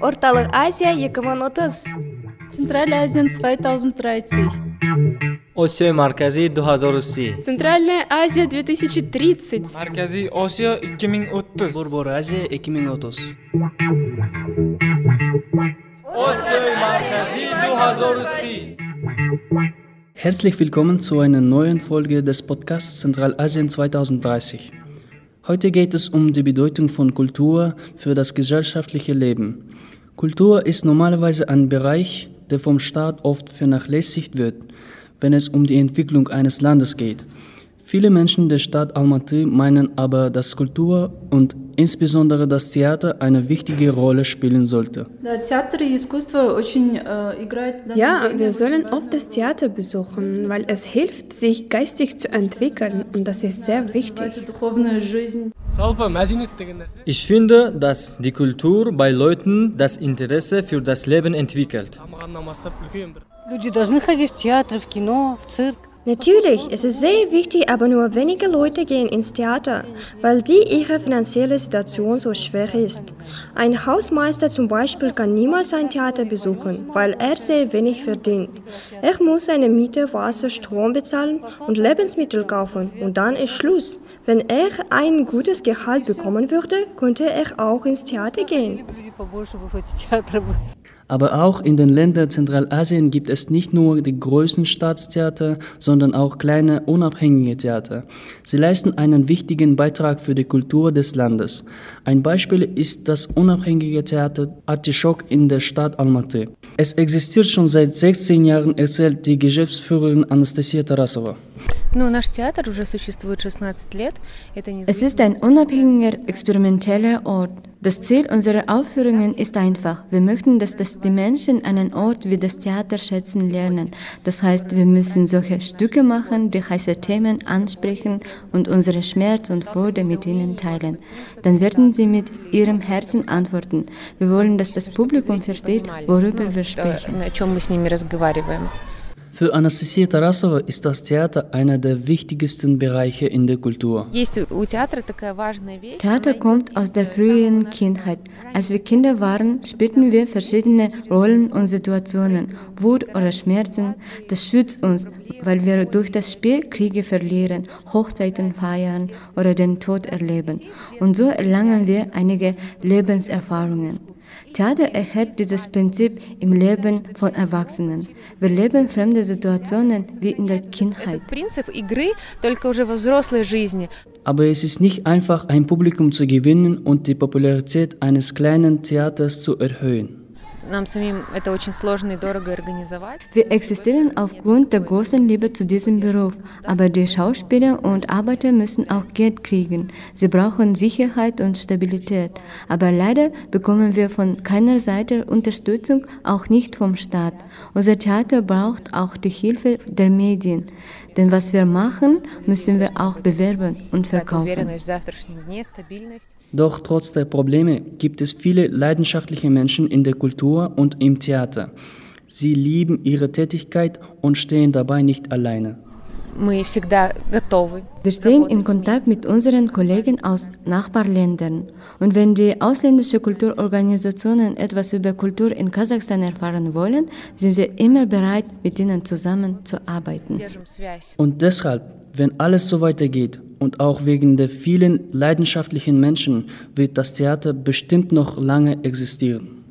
Орталық Азия 2030. Центральная Азия 2030. осиёи марказӣ 2030 Центральная Азия 2030. Markaziy Osiyo 2030. Борбор Азия 2030. осиёи марказӣ 2030 Herzlich willkommen zu einer neuen Folge des Podcasts Zentralasien 2030. Heute geht es um die Bedeutung von Kultur für das gesellschaftliche Leben. Kultur ist normalerweise ein Bereich, der vom Staat oft vernachlässigt wird, wenn es um die Entwicklung eines Landes geht. Viele Menschen der Stadt Almaty meinen aber, dass Kultur und insbesondere das Theater eine wichtige Rolle spielen sollte. Да, театр и искусство очень э, играют... в данное Ja, время wir очень sollen важную oft das Theater besuchen, weil es hilft, sich geistig zu entwickeln und das ist sehr роль, wichtig. называется духовная жизнь. Ich finde, dass die Kultur bei Leuten das Interesse für das Leben entwickelt. Люди должны ходить в театр, в кино, в цирк. Natürlich, es ist sehr wichtig, aber nur wenige Leute gehen ins Theater, weil die ihre finanzielle Situation so schwer ist. Ein Hausmeister zum Beispiel kann niemals ein Theater besuchen, weil er sehr wenig verdient. Er muss seine Miete, Wasser, Strom bezahlen und Lebensmittel kaufen und dann ist Schluss. Wenn er ein gutes Gehalt bekommen würde, könnte er auch ins Theater gehen. Aber auch in den Ländern Zentralasien gibt es nicht nur die größten Staatstheater, sondern auch kleine unabhängige Theater. Sie leisten einen wichtigen Beitrag für die Kultur des Landes. Ein Beispiel ist das unabhängige Theater Artischok in der Stadt Almaty. Es existiert schon seit 16 Jahren, erzählt die Geschäftsführerin Anastasia Tarasova. Es ist ein unabhängiger, experimenteller Ort. Das Ziel unserer Aufführungen ist einfach. Wir möchten, dass das die Menschen einen Ort wie das Theater schätzen lernen. Das heißt, wir müssen solche Stücke machen, die heiße Themen ansprechen und unsere Schmerz und Freude mit ihnen teilen. Dann werden sie mit ihrem Herzen antworten. Wir wollen, dass das Publikum versteht, worüber wir sprechen. Für Anastasia Tarasova ist das Theater einer der wichtigsten Bereiche in der Kultur. Theater kommt aus der frühen Kindheit. Als wir Kinder waren, spielten wir verschiedene Rollen und Situationen, Wut oder Schmerzen. Das schützt uns, weil wir durch das Spiel Kriege verlieren, Hochzeiten feiern oder den Tod erleben. Und so erlangen wir einige Lebenserfahrungen. Theater erhält dieses Prinzip im Leben von Erwachsenen. Wir leben fremde Situationen wie in der Kindheit. Aber es ist nicht einfach, ein Publikum zu gewinnen und die Popularität eines kleinen Theaters zu erhöhen. Нам самим это очень сложно и дорого организовать. Wir existieren aufgrund der großen Liebe zu diesem Beruf, aber die Schauspieler und Arbeiter müssen auch Geld kriegen. Sie brauchen Sicherheit und Stabilität. Aber leider bekommen wir von keiner Seite Unterstützung, auch nicht vom Staat. Unser Theater braucht auch die Hilfe der Medien. Denn was wir machen, müssen wir auch bewerben und Какая-то verkaufen. уверенность в завтрашнем дне, стабильность. Doch trotz der Probleme gibt es viele leidenschaftliche Menschen in der Kultur Literatur und im Theater. Sie lieben ihre Tätigkeit und stehen dabei nicht alleine. Wir stehen in Kontakt mit unseren Kollegen aus Nachbarländern. Und wenn die ausländischen Kulturorganisationen etwas über Kultur in Kasachstan erfahren wollen, sind wir immer bereit, mit ihnen zusammenzuarbeiten. Und deshalb, wenn alles so weitergeht und auch wegen der vielen leidenschaftlichen Menschen, wird das Theater bestimmt noch lange existieren.